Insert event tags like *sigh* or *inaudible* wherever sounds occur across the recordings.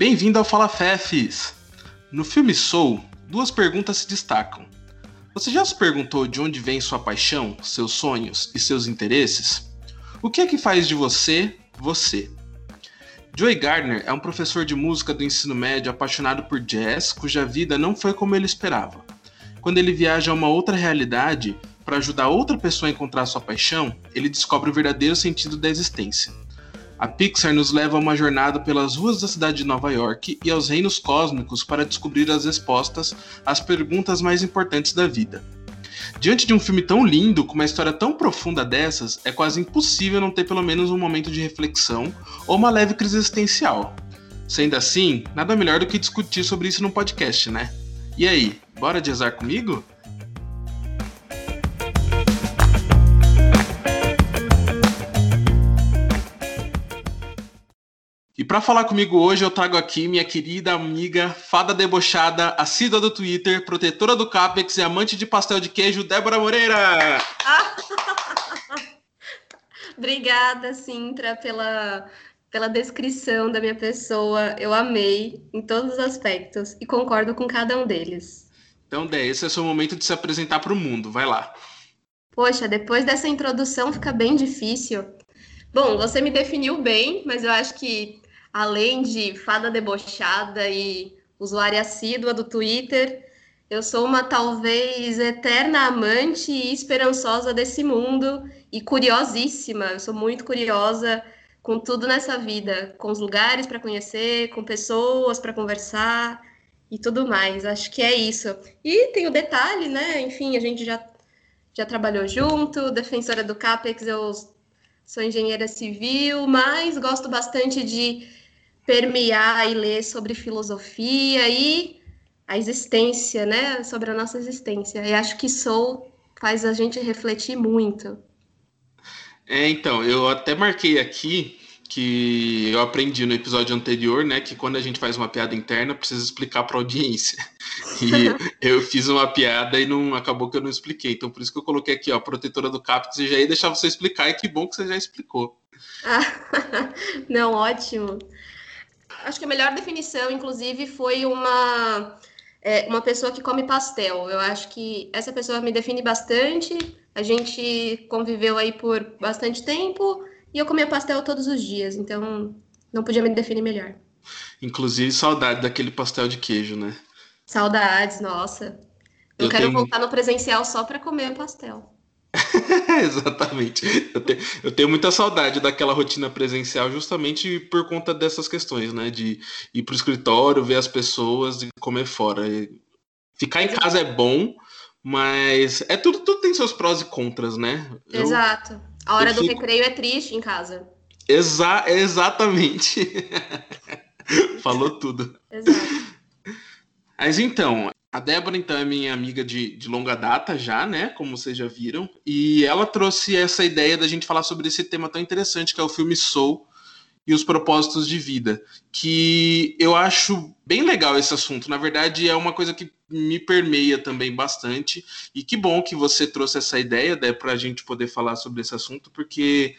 Bem-vindo ao Fala Fefes. No filme Soul, duas perguntas se destacam. Você já se perguntou de onde vem sua paixão, seus sonhos e seus interesses? O que é que faz de você você? Joey Gardner é um professor de música do ensino médio apaixonado por jazz, cuja vida não foi como ele esperava. Quando ele viaja a uma outra realidade para ajudar outra pessoa a encontrar sua paixão, ele descobre o verdadeiro sentido da existência. A Pixar nos leva a uma jornada pelas ruas da cidade de Nova York e aos reinos cósmicos para descobrir as respostas às perguntas mais importantes da vida. Diante de um filme tão lindo, com uma história tão profunda dessas, é quase impossível não ter pelo menos um momento de reflexão ou uma leve crise existencial. Sendo assim, nada melhor do que discutir sobre isso no podcast, né? E aí, bora de azar comigo? Para falar comigo hoje, eu trago aqui minha querida amiga, fada debochada, assídua do Twitter, protetora do Capex e amante de pastel de queijo, Débora Moreira! *laughs* Obrigada, Sintra, pela, pela descrição da minha pessoa. Eu amei em todos os aspectos e concordo com cada um deles. Então, Dé, esse é o seu momento de se apresentar para o mundo. Vai lá. Poxa, depois dessa introdução fica bem difícil. Bom, você me definiu bem, mas eu acho que além de fada debochada e usuária assídua do Twitter, eu sou uma talvez eterna amante e esperançosa desse mundo e curiosíssima. Eu sou muito curiosa com tudo nessa vida, com os lugares para conhecer, com pessoas para conversar e tudo mais. Acho que é isso. E tem o detalhe, né? Enfim, a gente já já trabalhou junto, defensora do CAPEX, eu sou engenheira civil, mas gosto bastante de permear e ler sobre filosofia e a existência, né? Sobre a nossa existência. E acho que Soul faz a gente refletir muito. É, então, eu até marquei aqui que eu aprendi no episódio anterior, né, que quando a gente faz uma piada interna, precisa explicar para a audiência. E *laughs* eu fiz uma piada e não acabou que eu não expliquei. Então por isso que eu coloquei aqui, ó, protetora do CAPEX, e já ia deixar você explicar, e que bom que você já explicou. *laughs* não, ótimo acho que a melhor definição, inclusive, foi uma, é, uma pessoa que come pastel. Eu acho que essa pessoa me define bastante. A gente conviveu aí por bastante tempo e eu comia pastel todos os dias, então não podia me definir melhor. Inclusive, saudade daquele pastel de queijo, né? Saudades, nossa. Eu, eu quero tenho... voltar no presencial só para comer pastel. *laughs* Exatamente. Eu, te, eu, tenho muita saudade daquela rotina presencial justamente por conta dessas questões, né? De ir pro escritório, ver as pessoas e comer fora. Ficar em casa é bom, mas é tudo, tudo tem seus prós e contras, né? Eu, Exato. A hora do fico... recreio é triste em casa. Exa exatamente. *laughs* Falou tudo. Exato. Mas então, a Débora, então, é minha amiga de, de longa data já, né? Como vocês já viram. E ela trouxe essa ideia da gente falar sobre esse tema tão interessante que é o filme Soul e os propósitos de vida. Que eu acho bem legal esse assunto. Na verdade, é uma coisa que me permeia também bastante. E que bom que você trouxe essa ideia, Débora, para a gente poder falar sobre esse assunto, porque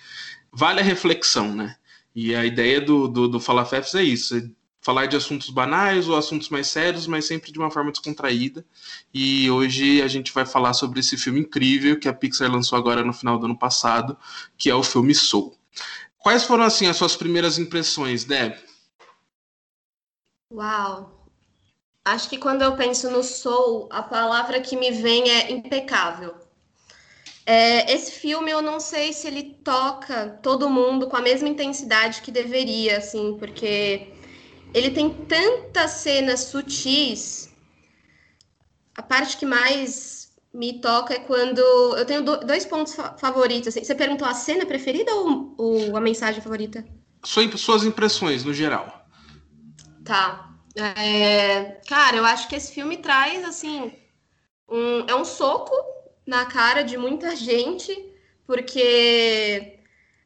vale a reflexão, né? E a ideia do, do, do Fala Fefs é isso: é falar de assuntos banais ou assuntos mais sérios, mas sempre de uma forma descontraída. E hoje a gente vai falar sobre esse filme incrível que a Pixar lançou agora no final do ano passado, que é o filme Soul. Quais foram assim as suas primeiras impressões, Deb? Uau. Acho que quando eu penso no Soul, a palavra que me vem é impecável. É, esse filme eu não sei se ele toca todo mundo com a mesma intensidade que deveria, assim, porque ele tem tantas cenas sutis. A parte que mais me toca é quando eu tenho dois pontos favoritos. Assim. Você perguntou a cena preferida ou, ou a mensagem favorita? Suas impressões no geral. Tá. É, cara, eu acho que esse filme traz assim um, é um soco na cara de muita gente, porque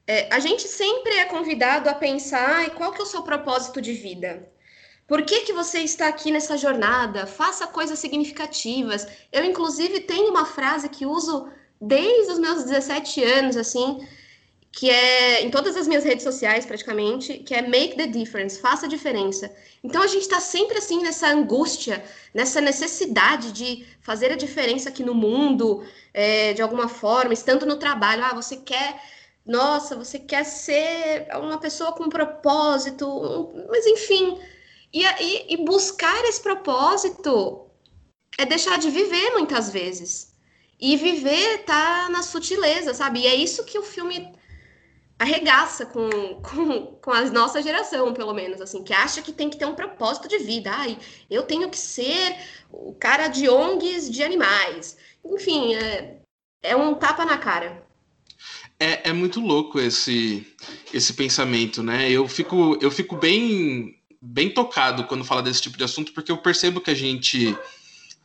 é, a gente sempre é convidado a pensar qual que é o seu propósito de vida. Por que, que você está aqui nessa jornada? Faça coisas significativas. Eu, inclusive, tenho uma frase que uso desde os meus 17 anos, assim, que é em todas as minhas redes sociais praticamente, que é make the difference, faça a diferença. Então a gente está sempre assim nessa angústia, nessa necessidade de fazer a diferença aqui no mundo, é, de alguma forma, estando no trabalho. Ah, você quer, nossa, você quer ser uma pessoa com propósito, mas enfim. E, e, e buscar esse propósito é deixar de viver muitas vezes. E viver tá na sutileza, sabe? E é isso que o filme arregaça com, *laughs* com, com a nossa geração, pelo menos, assim, que acha que tem que ter um propósito de vida. Ai, eu tenho que ser o cara de ONGs de animais. Enfim, é, é um tapa na cara. É, é muito louco esse, esse pensamento, né? Eu fico, eu fico bem, bem tocado quando fala desse tipo de assunto, porque eu percebo que a gente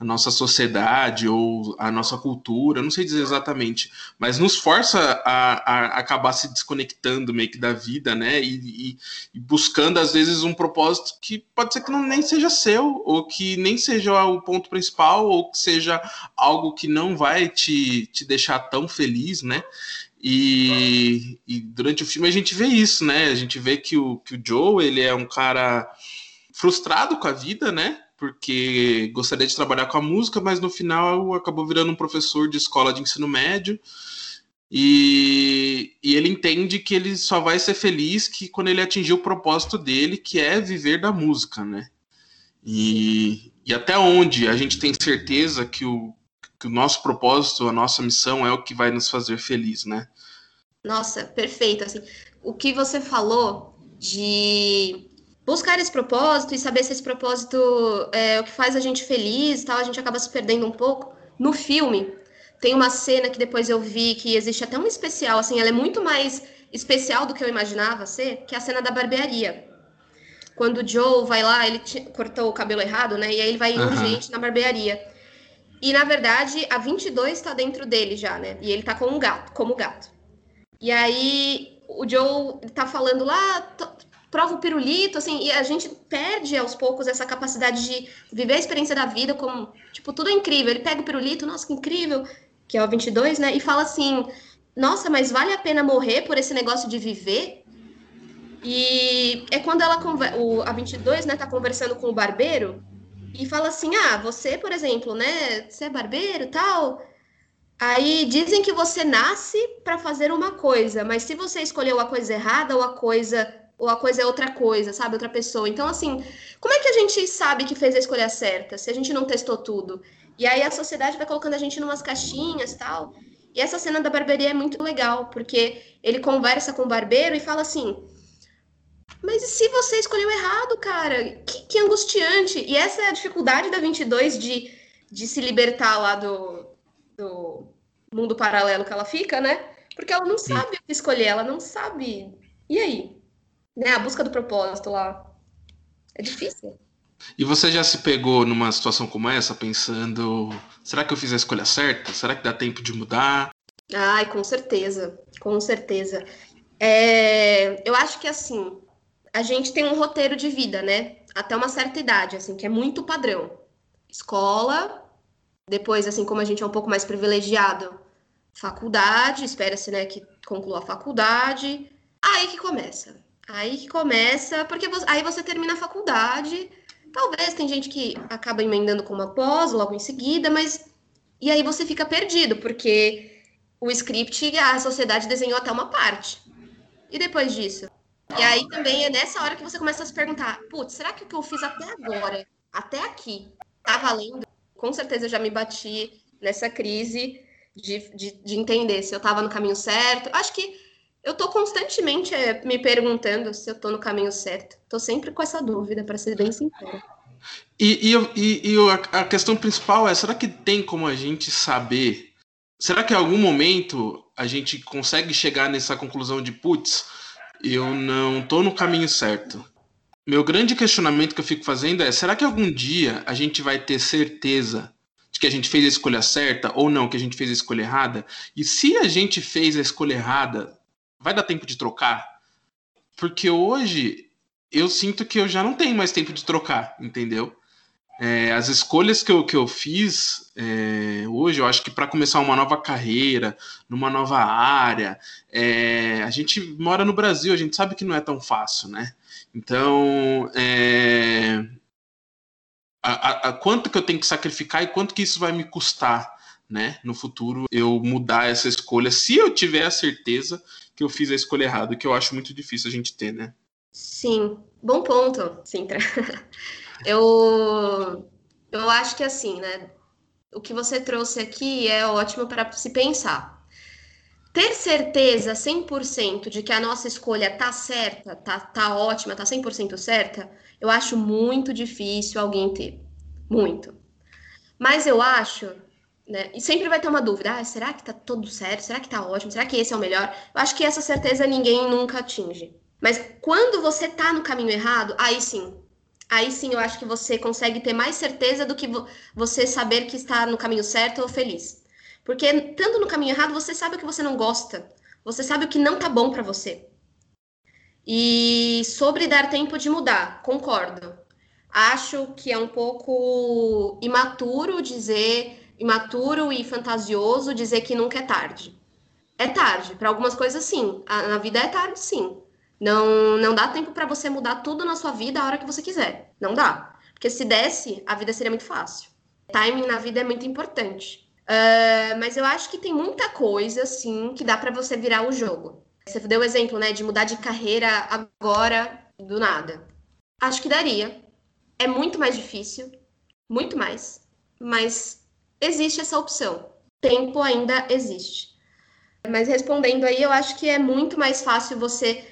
a nossa sociedade ou a nossa cultura, não sei dizer exatamente, mas nos força a, a acabar se desconectando meio que da vida, né? E, e, e, buscando, às vezes, um propósito que pode ser que não, nem seja seu, ou que nem seja o ponto principal, ou que seja algo que não vai te, te deixar tão feliz, né? E, e durante o filme a gente vê isso, né? A gente vê que o, que o Joe, ele é um cara frustrado com a vida, né? porque gostaria de trabalhar com a música, mas no final acabou virando um professor de escola de ensino médio. E, e, ele entende que ele só vai ser feliz que quando ele atingir o propósito dele, que é viver da música, né? E, e até onde a gente tem certeza que o, que o nosso propósito, a nossa missão é o que vai nos fazer feliz, né? Nossa, perfeito. Assim, o que você falou de buscar esse propósito e saber se esse propósito é o que faz a gente feliz tal, a gente acaba se perdendo um pouco. No filme, tem uma cena que depois eu vi que existe até um especial, assim, ela é muito mais especial do que eu imaginava ser, que é a cena da barbearia. Quando o Joe vai lá, ele cortou o cabelo errado, né? E aí ele vai uhum. urgente na barbearia. E na verdade, a 22 está dentro dele já, né? E ele tá com um gato, como gato. E aí o Joe tá falando lá, prova o pirulito, assim, e a gente perde aos poucos essa capacidade de viver a experiência da vida como, tipo, tudo é incrível. Ele pega o pirulito, nossa, que incrível, que é o 22, né, e fala assim, nossa, mas vale a pena morrer por esse negócio de viver? E é quando ela, o, a 22, né, tá conversando com o barbeiro e fala assim, ah, você, por exemplo, né, você é barbeiro tal... Aí dizem que você nasce para fazer uma coisa, mas se você escolheu a coisa errada ou a coisa ou a coisa é outra coisa, sabe? Outra pessoa. Então, assim, como é que a gente sabe que fez a escolha certa se a gente não testou tudo? E aí a sociedade vai colocando a gente em umas caixinhas tal. E essa cena da barbearia é muito legal, porque ele conversa com o barbeiro e fala assim: Mas e se você escolheu errado, cara? Que, que angustiante. E essa é a dificuldade da 22 de, de se libertar lá do, do mundo paralelo que ela fica, né? Porque ela não sabe o que escolher, ela não sabe. E aí? né, a busca do propósito lá. É difícil. E você já se pegou numa situação como essa, pensando: será que eu fiz a escolha certa? Será que dá tempo de mudar? Ai, com certeza, com certeza. É, eu acho que assim, a gente tem um roteiro de vida, né? Até uma certa idade, assim, que é muito padrão. Escola, depois, assim, como a gente é um pouco mais privilegiado, faculdade, espera-se, né, que conclua a faculdade. Aí que começa. Aí que começa, porque você, aí você termina a faculdade. Talvez tem gente que acaba emendando com uma pós logo em seguida, mas e aí você fica perdido, porque o script a sociedade desenhou até uma parte. E depois disso? E aí também é nessa hora que você começa a se perguntar: putz, será que o que eu fiz até agora, até aqui, tá valendo? Com certeza já me bati nessa crise de, de, de entender se eu estava no caminho certo. Acho que eu tô constantemente é, me perguntando se eu tô no caminho certo. Tô sempre com essa dúvida, para ser bem sincera. E, e, e, e, a questão principal é: será que tem como a gente saber? Será que em algum momento a gente consegue chegar nessa conclusão de putz, eu não tô no caminho certo? Meu grande questionamento que eu fico fazendo é: será que algum dia a gente vai ter certeza de que a gente fez a escolha certa ou não, que a gente fez a escolha errada? E se a gente fez a escolha errada, vai dar tempo de trocar? Porque hoje eu sinto que eu já não tenho mais tempo de trocar, entendeu? É, as escolhas que eu, que eu fiz é, hoje, eu acho que para começar uma nova carreira, numa nova área, é, a gente mora no Brasil, a gente sabe que não é tão fácil, né? Então, é, a, a, a quanto que eu tenho que sacrificar e quanto que isso vai me custar, né? No futuro, eu mudar essa escolha, se eu tiver a certeza que eu fiz a escolha errada, que eu acho muito difícil a gente ter, né? Sim, bom ponto, Sintra. *laughs* Eu, eu acho que assim, né? O que você trouxe aqui é ótimo para se pensar. Ter certeza 100% de que a nossa escolha tá certa, tá, tá ótima, tá 100% certa, eu acho muito difícil alguém ter. Muito. Mas eu acho, né? E sempre vai ter uma dúvida: ah, será que tá tudo certo? Será que tá ótimo? Será que esse é o melhor? Eu acho que essa certeza ninguém nunca atinge. Mas quando você tá no caminho errado, aí sim, aí sim eu acho que você consegue ter mais certeza do que você saber que está no caminho certo ou feliz. Porque estando no caminho errado, você sabe o que você não gosta, você sabe o que não tá bom para você. E sobre dar tempo de mudar, concordo. Acho que é um pouco imaturo dizer, imaturo e fantasioso dizer que nunca é tarde. É tarde, para algumas coisas sim. Na vida é tarde sim. Não, não dá tempo para você mudar tudo na sua vida a hora que você quiser. Não dá. Porque se desse, a vida seria muito fácil. Timing na vida é muito importante. Uh, mas eu acho que tem muita coisa, assim, que dá para você virar o jogo. Você deu o exemplo, né, de mudar de carreira agora, do nada. Acho que daria. É muito mais difícil, muito mais, mas existe essa opção. Tempo ainda existe. Mas respondendo aí, eu acho que é muito mais fácil você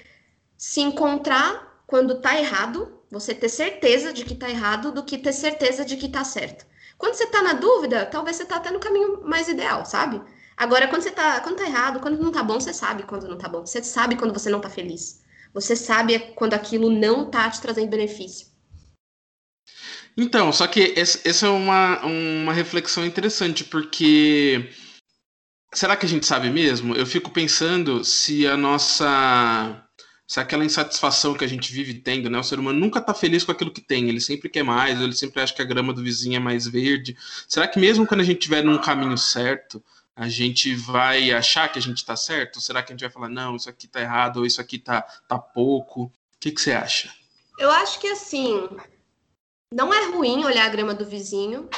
se encontrar quando tá errado, você ter certeza de que tá errado, do que ter certeza de que tá certo. Quando você tá na dúvida, talvez você tá até no caminho mais ideal, sabe? Agora, quando você tá, quando tá errado, quando não tá bom, você sabe quando não tá bom. Você sabe quando você não tá feliz. Você sabe quando aquilo não tá te trazendo benefício. Então, só que essa é uma, uma reflexão interessante, porque será que a gente sabe mesmo? Eu fico pensando se a nossa se aquela insatisfação que a gente vive tendo, né? O ser humano nunca está feliz com aquilo que tem, ele sempre quer mais, ele sempre acha que a grama do vizinho é mais verde. Será que mesmo quando a gente estiver num caminho certo, a gente vai achar que a gente está certo? Ou será que a gente vai falar, não, isso aqui está errado, ou isso aqui está tá pouco? O que, que você acha? Eu acho que assim, não é ruim olhar a grama do vizinho,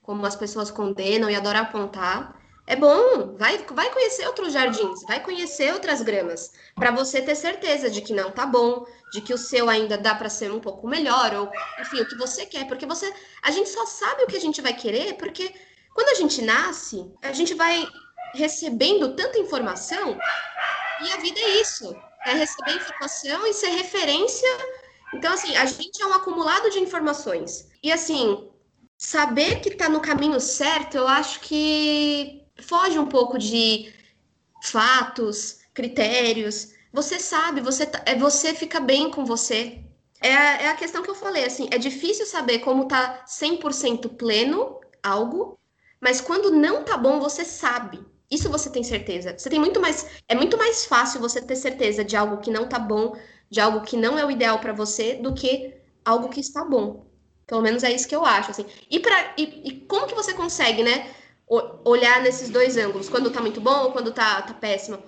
como as pessoas condenam e adoram apontar. É bom, vai, vai conhecer outros jardins, vai conhecer outras gramas, para você ter certeza de que não tá bom, de que o seu ainda dá para ser um pouco melhor, ou enfim, o que você quer, porque você, a gente só sabe o que a gente vai querer, porque quando a gente nasce, a gente vai recebendo tanta informação, e a vida é isso, é receber informação e ser referência. Então, assim, a gente é um acumulado de informações. E assim, saber que tá no caminho certo, eu acho que foge um pouco de fatos, critérios. Você sabe, você, tá, é, você fica bem com você. É a, é a questão que eu falei, assim, é difícil saber como tá 100% pleno algo, mas quando não tá bom, você sabe. Isso você tem certeza. Você tem muito mais, é muito mais fácil você ter certeza de algo que não tá bom, de algo que não é o ideal para você, do que algo que está bom. Pelo menos é isso que eu acho, assim. E, pra, e, e como que você consegue, né? Olhar nesses dois ângulos, quando tá muito bom ou quando tá, tá péssimo.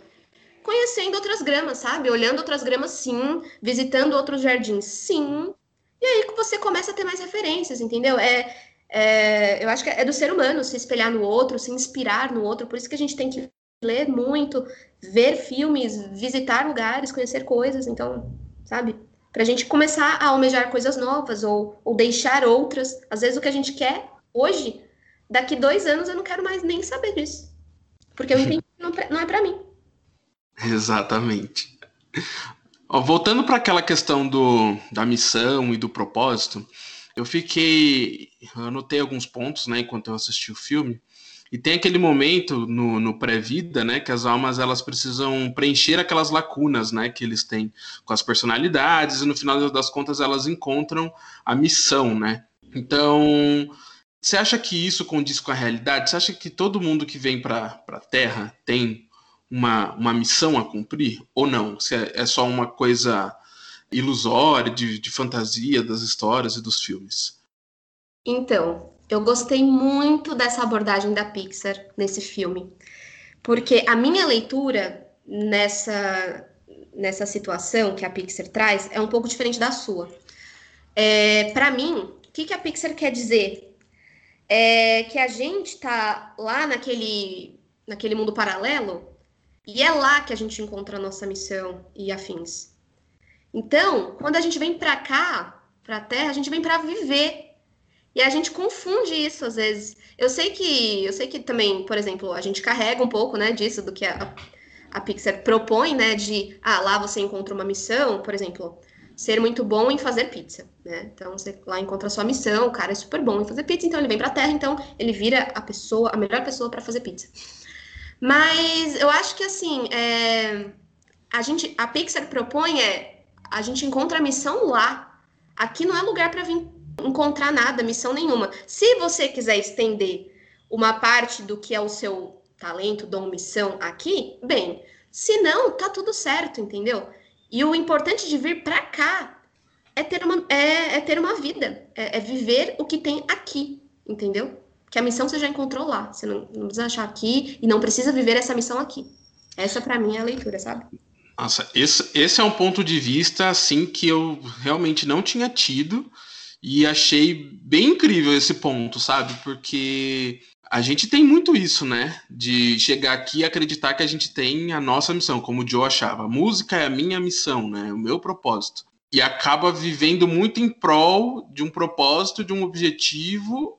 Conhecendo outras gramas, sabe? Olhando outras gramas, sim. Visitando outros jardins, sim. E aí você começa a ter mais referências, entendeu? É, é, eu acho que é do ser humano se espelhar no outro, se inspirar no outro. Por isso que a gente tem que ler muito, ver filmes, visitar lugares, conhecer coisas. Então, sabe? Pra gente começar a almejar coisas novas ou, ou deixar outras. Às vezes o que a gente quer hoje daqui dois anos eu não quero mais nem saber disso. Porque eu entendi que não é para mim. Exatamente. Ó, voltando para aquela questão do, da missão e do propósito, eu fiquei. Eu anotei alguns pontos né, enquanto eu assisti o filme. E tem aquele momento no, no pré-vida, né, que as almas elas precisam preencher aquelas lacunas, né, que eles têm com as personalidades e no final das contas elas encontram a missão, né? Então, você acha que isso condiz com a realidade? Você acha que todo mundo que vem para a Terra tem uma, uma missão a cumprir? Ou não? Se é, é só uma coisa ilusória, de, de fantasia das histórias e dos filmes? Então, eu gostei muito dessa abordagem da Pixar nesse filme, porque a minha leitura nessa nessa situação que a Pixar traz é um pouco diferente da sua. É, para mim, o que, que a Pixar quer dizer? É que a gente tá lá naquele, naquele mundo paralelo e é lá que a gente encontra a nossa missão e afins. Então, quando a gente vem para cá, para a Terra, a gente vem para viver. E a gente confunde isso às vezes. Eu sei que, eu sei que também, por exemplo, a gente carrega um pouco, né, disso do que a, a Pixar propõe, né, de ah, lá você encontra uma missão, por exemplo, ser muito bom em fazer pizza, né? Então você lá encontra a sua missão, o cara é super bom em fazer pizza, então ele vem para a Terra, então ele vira a pessoa, a melhor pessoa para fazer pizza. Mas eu acho que assim, é, a gente, a Pixar propõe é a gente encontra a missão lá. Aqui não é lugar para vir encontrar nada, missão nenhuma. Se você quiser estender uma parte do que é o seu talento, dom, missão aqui, bem. Se não, tá tudo certo, entendeu? E o importante de vir para cá é ter uma, é, é ter uma vida, é, é, viver o que tem aqui, entendeu? Que a missão você já encontrou lá. Você não, não precisa achar aqui e não precisa viver essa missão aqui. Essa para mim é a leitura, sabe? Nossa, esse, esse é um ponto de vista assim que eu realmente não tinha tido e achei bem incrível esse ponto, sabe? Porque a gente tem muito isso, né? De chegar aqui e acreditar que a gente tem a nossa missão, como o Joe achava. A música é a minha missão, né? O meu propósito. E acaba vivendo muito em prol de um propósito, de um objetivo,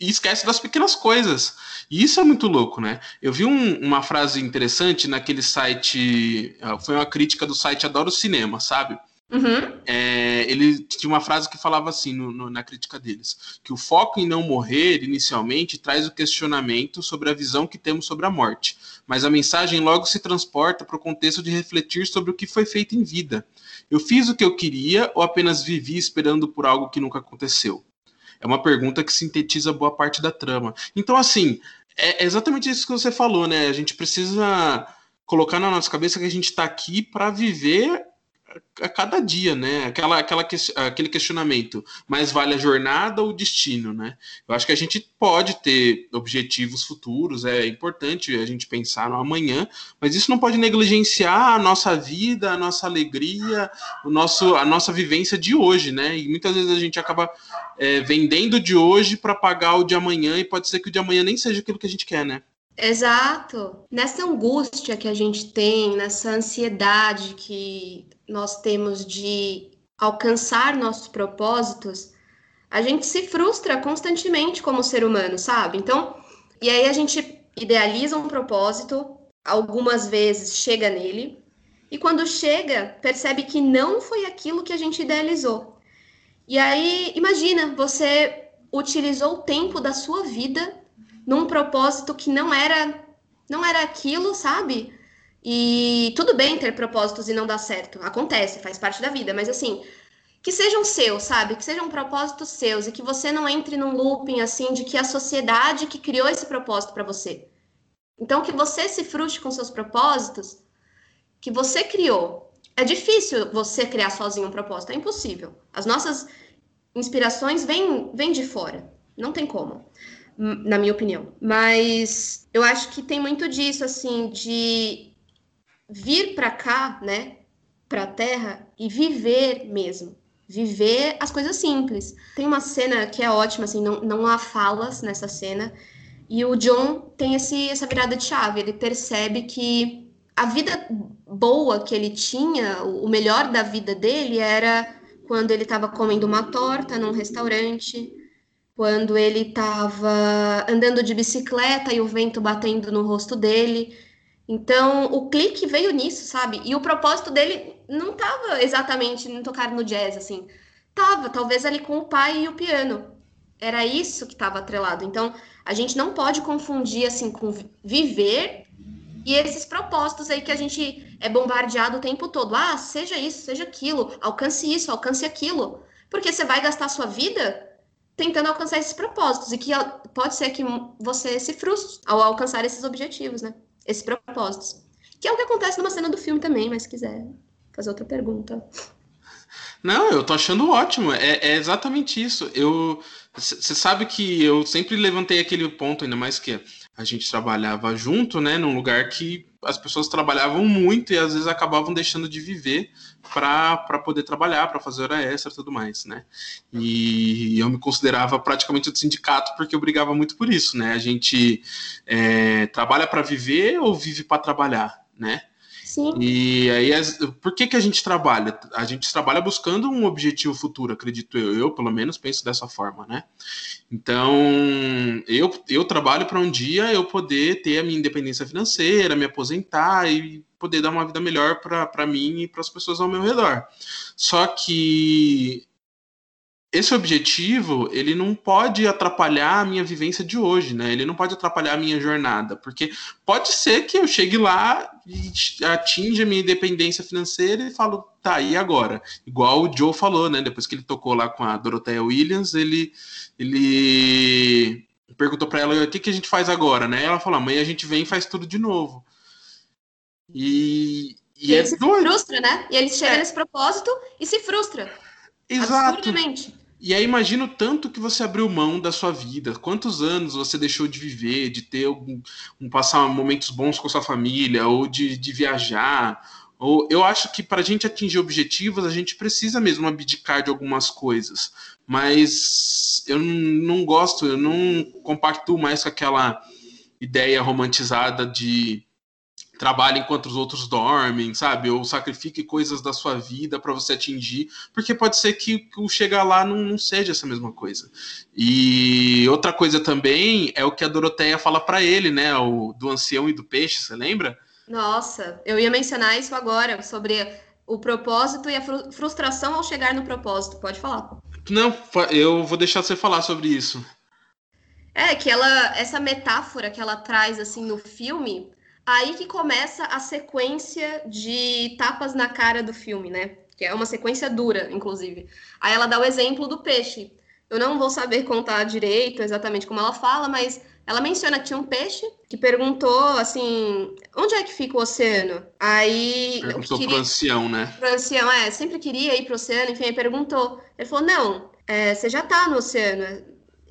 e esquece das pequenas coisas. E isso é muito louco, né? Eu vi um, uma frase interessante naquele site. Ah, foi uma crítica do site Adoro Cinema, sabe? Uhum. É, ele tinha uma frase que falava assim no, no, na crítica deles: que o foco em não morrer inicialmente traz o questionamento sobre a visão que temos sobre a morte, mas a mensagem logo se transporta para o contexto de refletir sobre o que foi feito em vida. Eu fiz o que eu queria ou apenas vivi esperando por algo que nunca aconteceu? É uma pergunta que sintetiza boa parte da trama. Então, assim, é exatamente isso que você falou, né? A gente precisa colocar na nossa cabeça que a gente está aqui para viver a cada dia, né? Aquela, aquela, aquele questionamento, mais vale a jornada ou o destino, né? Eu acho que a gente pode ter objetivos futuros, é importante a gente pensar no amanhã, mas isso não pode negligenciar a nossa vida, a nossa alegria, o nosso, a nossa vivência de hoje, né? E muitas vezes a gente acaba é, vendendo de hoje para pagar o de amanhã e pode ser que o de amanhã nem seja aquilo que a gente quer, né? Exato. Nessa angústia que a gente tem, nessa ansiedade que nós temos de alcançar nossos propósitos, a gente se frustra constantemente como ser humano, sabe? Então, e aí a gente idealiza um propósito, algumas vezes chega nele, e quando chega, percebe que não foi aquilo que a gente idealizou. E aí, imagina, você utilizou o tempo da sua vida num propósito que não era não era aquilo, sabe? E tudo bem ter propósitos e não dar certo. Acontece, faz parte da vida, mas assim, que sejam seus, sabe? Que sejam propósitos seus e que você não entre num looping assim de que a sociedade que criou esse propósito para você. Então que você se frustre com seus propósitos que você criou. É difícil você criar sozinho um propósito, é impossível. As nossas inspirações vêm, vêm de fora, não tem como na minha opinião. Mas eu acho que tem muito disso, assim, de vir para cá, né, para Terra e viver mesmo. Viver as coisas simples. Tem uma cena que é ótima, assim, não, não há falas nessa cena. E o John tem esse, essa virada de chave. Ele percebe que a vida boa que ele tinha, o melhor da vida dele era quando ele estava comendo uma torta num restaurante, quando ele estava andando de bicicleta e o vento batendo no rosto dele. Então, o clique veio nisso, sabe? E o propósito dele não estava exatamente em tocar no jazz, assim. Tava, talvez ali com o pai e o piano. Era isso que estava atrelado. Então, a gente não pode confundir, assim, com viver e esses propósitos aí que a gente é bombardeado o tempo todo. Ah, seja isso, seja aquilo, alcance isso, alcance aquilo. Porque você vai gastar sua vida tentando alcançar esses propósitos e que pode ser que você se frustre ao alcançar esses objetivos, né? Esses propósitos. Que é o que acontece numa cena do filme também, mas se quiser fazer outra pergunta. Não, eu tô achando ótimo. É, é exatamente isso. Eu, você sabe que eu sempre levantei aquele ponto, ainda mais que a gente trabalhava junto, né, num lugar que as pessoas trabalhavam muito e às vezes acabavam deixando de viver para poder trabalhar, para fazer hora extra e tudo mais, né? E eu me considerava praticamente do sindicato porque eu brigava muito por isso, né? A gente é, trabalha para viver ou vive para trabalhar, né? Sim. E aí, por que, que a gente trabalha? A gente trabalha buscando um objetivo futuro, acredito eu. Eu, pelo menos, penso dessa forma, né? Então, eu, eu trabalho para um dia eu poder ter a minha independência financeira, me aposentar e poder dar uma vida melhor para mim e para as pessoas ao meu redor. Só que esse objetivo, ele não pode atrapalhar a minha vivência de hoje, né? Ele não pode atrapalhar a minha jornada, porque pode ser que eu chegue lá e atinja a minha independência financeira e falo, tá, e agora? Igual o Joe falou, né? Depois que ele tocou lá com a Dorothea Williams, ele, ele perguntou para ela, o que, que a gente faz agora, né? Ela falou, amanhã a gente vem e faz tudo de novo. E, e, e é ele se doido. frustra, né? E ele chega é. nesse propósito e se frustra. Exato. E aí imagina o tanto que você abriu mão da sua vida, quantos anos você deixou de viver, de ter algum, um, passar momentos bons com sua família, ou de, de viajar. Ou eu acho que para a gente atingir objetivos, a gente precisa mesmo abdicar de algumas coisas. Mas eu não gosto, eu não compactuo mais com aquela ideia romantizada de trabalhe enquanto os outros dormem, sabe? Ou sacrifique coisas da sua vida para você atingir, porque pode ser que, o chegar lá não, não, seja essa mesma coisa. E outra coisa também é o que a Doroteia fala para ele, né? O do ancião e do peixe, você lembra? Nossa, eu ia mencionar isso agora, sobre o propósito e a frustração ao chegar no propósito. Pode falar. Não, eu vou deixar você falar sobre isso. É, que ela, essa metáfora que ela traz assim no filme, Aí que começa a sequência de tapas na cara do filme, né? Que é uma sequência dura, inclusive. Aí ela dá o exemplo do peixe. Eu não vou saber contar direito exatamente como ela fala, mas ela menciona que tinha um peixe que perguntou assim: onde é que fica o oceano? Aí. Perguntou queria... pro ancião, né? Pro ancião, é, sempre queria ir pro oceano, enfim, aí perguntou. Ele falou: não, é, você já tá no oceano.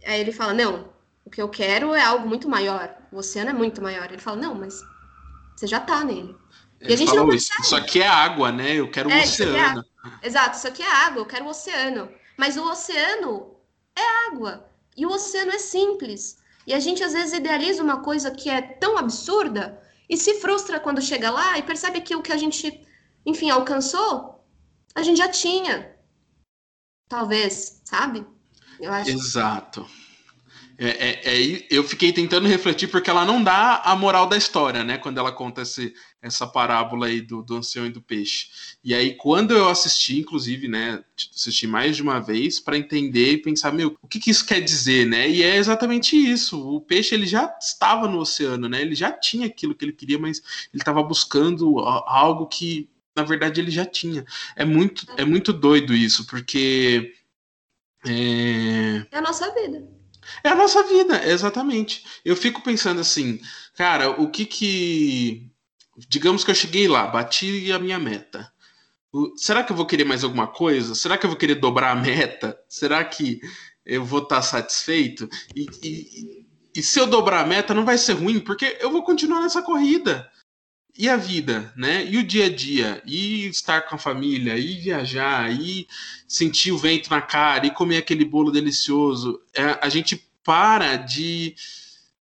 Aí ele fala: não, o que eu quero é algo muito maior. O oceano é muito maior. Ele fala: não, mas você já tá nele. Ele e a gente não isso. isso aqui é água, né? Eu quero o é, oceano. É Exato, isso aqui é água, eu quero o oceano. Mas o oceano é água. E o oceano é simples. E a gente às vezes idealiza uma coisa que é tão absurda e se frustra quando chega lá e percebe que o que a gente, enfim, alcançou, a gente já tinha. Talvez, sabe? Eu acho. Exato. É, é, é, eu fiquei tentando refletir porque ela não dá a moral da história, né? Quando ela conta esse, essa parábola aí do, do ancião e do peixe. E aí, quando eu assisti, inclusive, né? Assisti mais de uma vez para entender e pensar, meu, o que, que isso quer dizer, né? E é exatamente isso. O peixe ele já estava no oceano, né? Ele já tinha aquilo que ele queria, mas ele estava buscando algo que, na verdade, ele já tinha. É muito, é muito doido isso, porque é, é a nossa vida. É a nossa vida, exatamente. Eu fico pensando assim, cara, o que que. Digamos que eu cheguei lá, bati a minha meta. Será que eu vou querer mais alguma coisa? Será que eu vou querer dobrar a meta? Será que eu vou estar satisfeito? E, e, e se eu dobrar a meta, não vai ser ruim, porque eu vou continuar nessa corrida. E a vida, né? E o dia a dia, e estar com a família, e viajar, e sentir o vento na cara, e comer aquele bolo delicioso. É, a gente para de,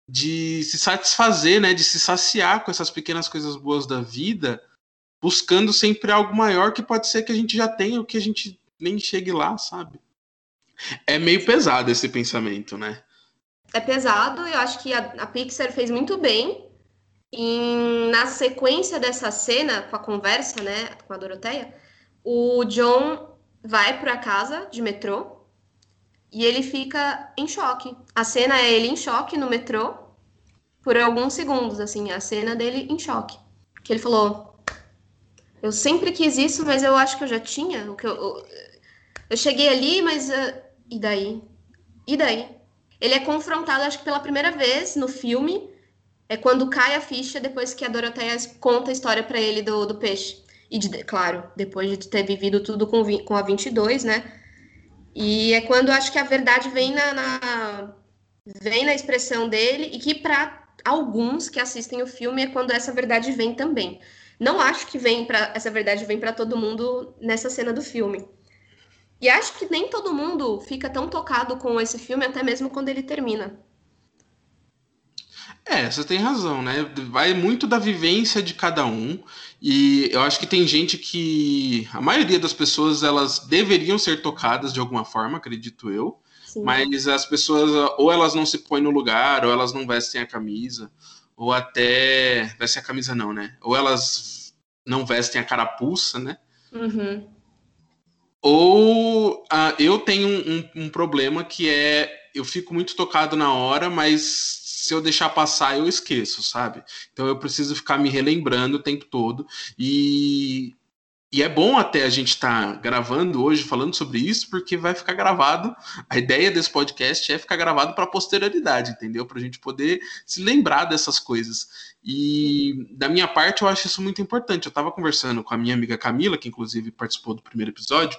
de se satisfazer, né? De se saciar com essas pequenas coisas boas da vida, buscando sempre algo maior que pode ser que a gente já tenha, ou que a gente nem chegue lá, sabe? É meio pesado esse pensamento, né? É pesado, eu acho que a, a Pixar fez muito bem e na sequência dessa cena, com a conversa, né, com a Doroteia, o John vai para casa de metrô e ele fica em choque. A cena é ele em choque no metrô por alguns segundos, assim, a cena dele em choque. Que ele falou: Eu sempre quis isso, mas eu acho que eu já tinha. O que eu, eu, eu cheguei ali, mas. Uh, e daí? E daí? Ele é confrontado, acho que pela primeira vez no filme, é quando cai a ficha depois que a Doroteia conta a história para ele do, do peixe. E, de, claro, depois de ter vivido tudo com, com a 22, né? E é quando acho que a verdade vem na, na vem na expressão dele e que para alguns que assistem o filme é quando essa verdade vem também. Não acho que vem para essa verdade vem para todo mundo nessa cena do filme. E acho que nem todo mundo fica tão tocado com esse filme até mesmo quando ele termina. É, você tem razão, né? Vai muito da vivência de cada um. E eu acho que tem gente que. A maioria das pessoas elas deveriam ser tocadas de alguma forma, acredito eu. Sim. Mas as pessoas, ou elas não se põem no lugar, ou elas não vestem a camisa, ou até. Vestem a camisa, não, né? Ou elas não vestem a carapuça, né? Uhum. Ou uh, eu tenho um, um, um problema que é. Eu fico muito tocado na hora, mas se eu deixar passar, eu esqueço, sabe? Então eu preciso ficar me relembrando o tempo todo. E, e é bom até a gente estar tá gravando hoje, falando sobre isso, porque vai ficar gravado. A ideia desse podcast é ficar gravado para a posterioridade, entendeu? Para a gente poder se lembrar dessas coisas. E da minha parte, eu acho isso muito importante. Eu estava conversando com a minha amiga Camila, que inclusive participou do primeiro episódio,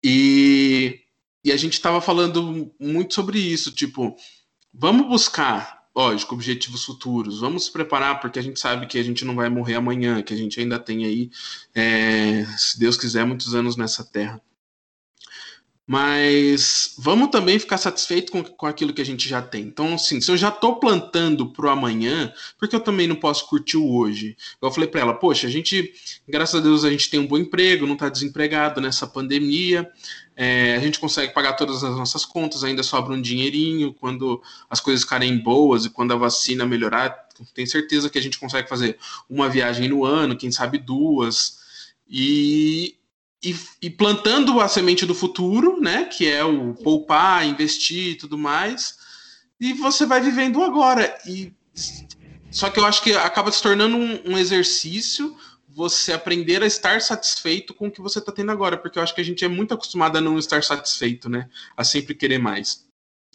e, e a gente estava falando muito sobre isso, tipo Vamos buscar, lógico, objetivos futuros. Vamos se preparar, porque a gente sabe que a gente não vai morrer amanhã, que a gente ainda tem aí, é, se Deus quiser, muitos anos nessa terra. Mas vamos também ficar satisfeito com, com aquilo que a gente já tem. Então, assim, se eu já estou plantando para o amanhã, porque eu também não posso curtir o hoje? Eu falei para ela, poxa, a gente, graças a Deus, a gente tem um bom emprego, não está desempregado nessa pandemia, é, a gente consegue pagar todas as nossas contas, ainda sobra um dinheirinho quando as coisas ficarem boas e quando a vacina melhorar, tenho certeza que a gente consegue fazer uma viagem no ano, quem sabe duas. E e, e, plantando a semente do futuro, né? Que é o poupar, investir e tudo mais. E você vai vivendo agora. E só que eu acho que acaba se tornando um, um exercício você aprender a estar satisfeito com o que você está tendo agora, porque eu acho que a gente é muito acostumado a não estar satisfeito, né? A sempre querer mais.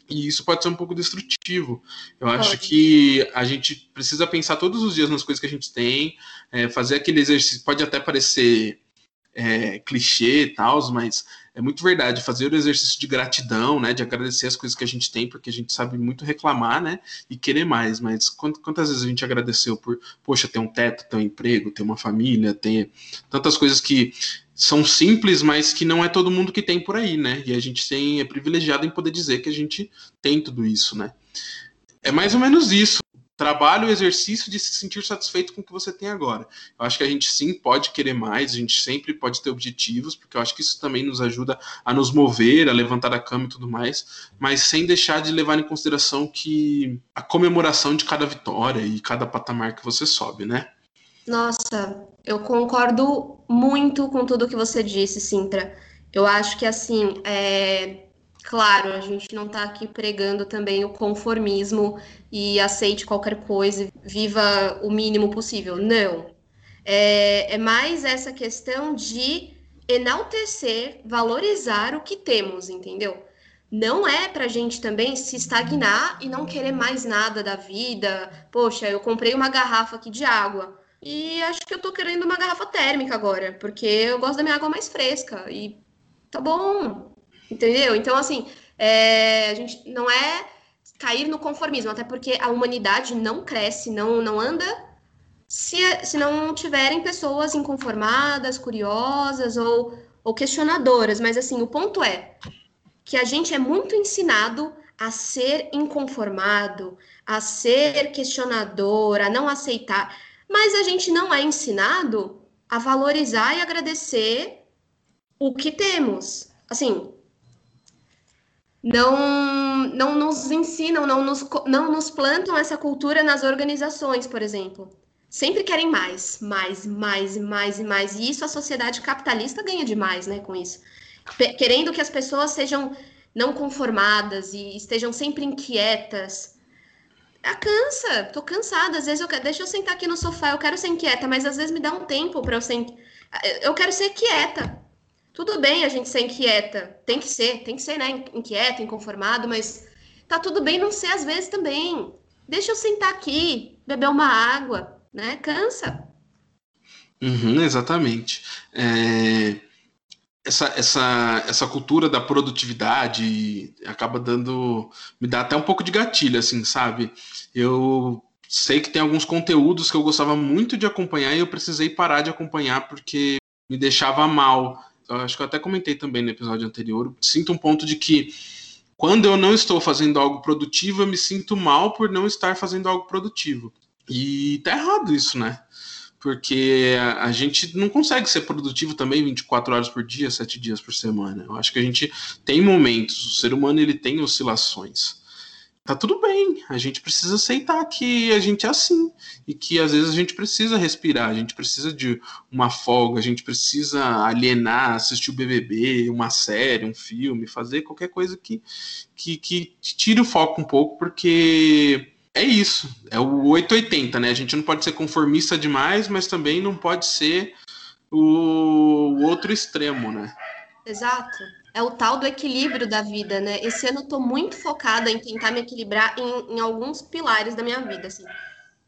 E isso pode ser um pouco destrutivo. Eu acho que a gente precisa pensar todos os dias nas coisas que a gente tem, é, fazer aquele exercício. Pode até parecer é, clichê e tal, mas é muito verdade. Fazer o exercício de gratidão, né? De agradecer as coisas que a gente tem, porque a gente sabe muito reclamar, né? E querer mais. Mas quantas vezes a gente agradeceu por, poxa, ter um teto, ter um emprego, ter uma família, ter tantas coisas que são simples, mas que não é todo mundo que tem por aí, né? E a gente tem, é privilegiado em poder dizer que a gente tem tudo isso, né? É mais ou menos isso trabalho, o exercício de se sentir satisfeito com o que você tem agora. Eu acho que a gente sim pode querer mais, a gente sempre pode ter objetivos, porque eu acho que isso também nos ajuda a nos mover, a levantar da cama e tudo mais, mas sem deixar de levar em consideração que a comemoração de cada vitória e cada patamar que você sobe, né? Nossa, eu concordo muito com tudo que você disse, Sintra. Eu acho que assim, é, Claro, a gente não está aqui pregando também o conformismo e aceite qualquer coisa, viva o mínimo possível. Não. É, é mais essa questão de enaltecer, valorizar o que temos, entendeu? Não é para a gente também se estagnar e não querer mais nada da vida. Poxa, eu comprei uma garrafa aqui de água e acho que eu tô querendo uma garrafa térmica agora, porque eu gosto da minha água mais fresca e tá bom, Entendeu? Então, assim, é, a gente não é cair no conformismo, até porque a humanidade não cresce, não, não anda se, se não tiverem pessoas inconformadas, curiosas ou, ou questionadoras. Mas, assim, o ponto é que a gente é muito ensinado a ser inconformado, a ser questionador, a não aceitar, mas a gente não é ensinado a valorizar e agradecer o que temos. Assim, não, não nos ensinam, não nos, não nos plantam essa cultura nas organizações, por exemplo. Sempre querem mais, mais, mais, mais e mais. E isso a sociedade capitalista ganha demais, né, com isso. Querendo que as pessoas sejam não conformadas e estejam sempre inquietas. Ah, cansa, tô cansada. Às vezes eu quero, deixa eu sentar aqui no sofá, eu quero ser inquieta, mas às vezes me dá um tempo para eu ser. Eu quero ser quieta. Tudo bem a gente ser inquieta, tem que ser, tem que ser, né? Inquieto, inconformado, mas tá tudo bem não ser às vezes também. Deixa eu sentar aqui, beber uma água, né? Cansa. Uhum, exatamente. É, essa, essa, essa cultura da produtividade acaba dando. me dá até um pouco de gatilho, assim, sabe? Eu sei que tem alguns conteúdos que eu gostava muito de acompanhar e eu precisei parar de acompanhar porque me deixava mal. Acho que eu até comentei também no episódio anterior. Sinto um ponto de que quando eu não estou fazendo algo produtivo, eu me sinto mal por não estar fazendo algo produtivo. E tá errado isso, né? Porque a gente não consegue ser produtivo também 24 horas por dia, 7 dias por semana. Eu acho que a gente tem momentos, o ser humano ele tem oscilações tá tudo bem. A gente precisa aceitar que a gente é assim e que às vezes a gente precisa respirar, a gente precisa de uma folga, a gente precisa alienar, assistir o BBB, uma série, um filme, fazer qualquer coisa que, que, que tire o foco um pouco, porque é isso, é o 880, né? A gente não pode ser conformista demais, mas também não pode ser o outro extremo, né? Exato é o tal do equilíbrio da vida, né? Esse ano eu tô muito focada em tentar me equilibrar em, em alguns pilares da minha vida, assim.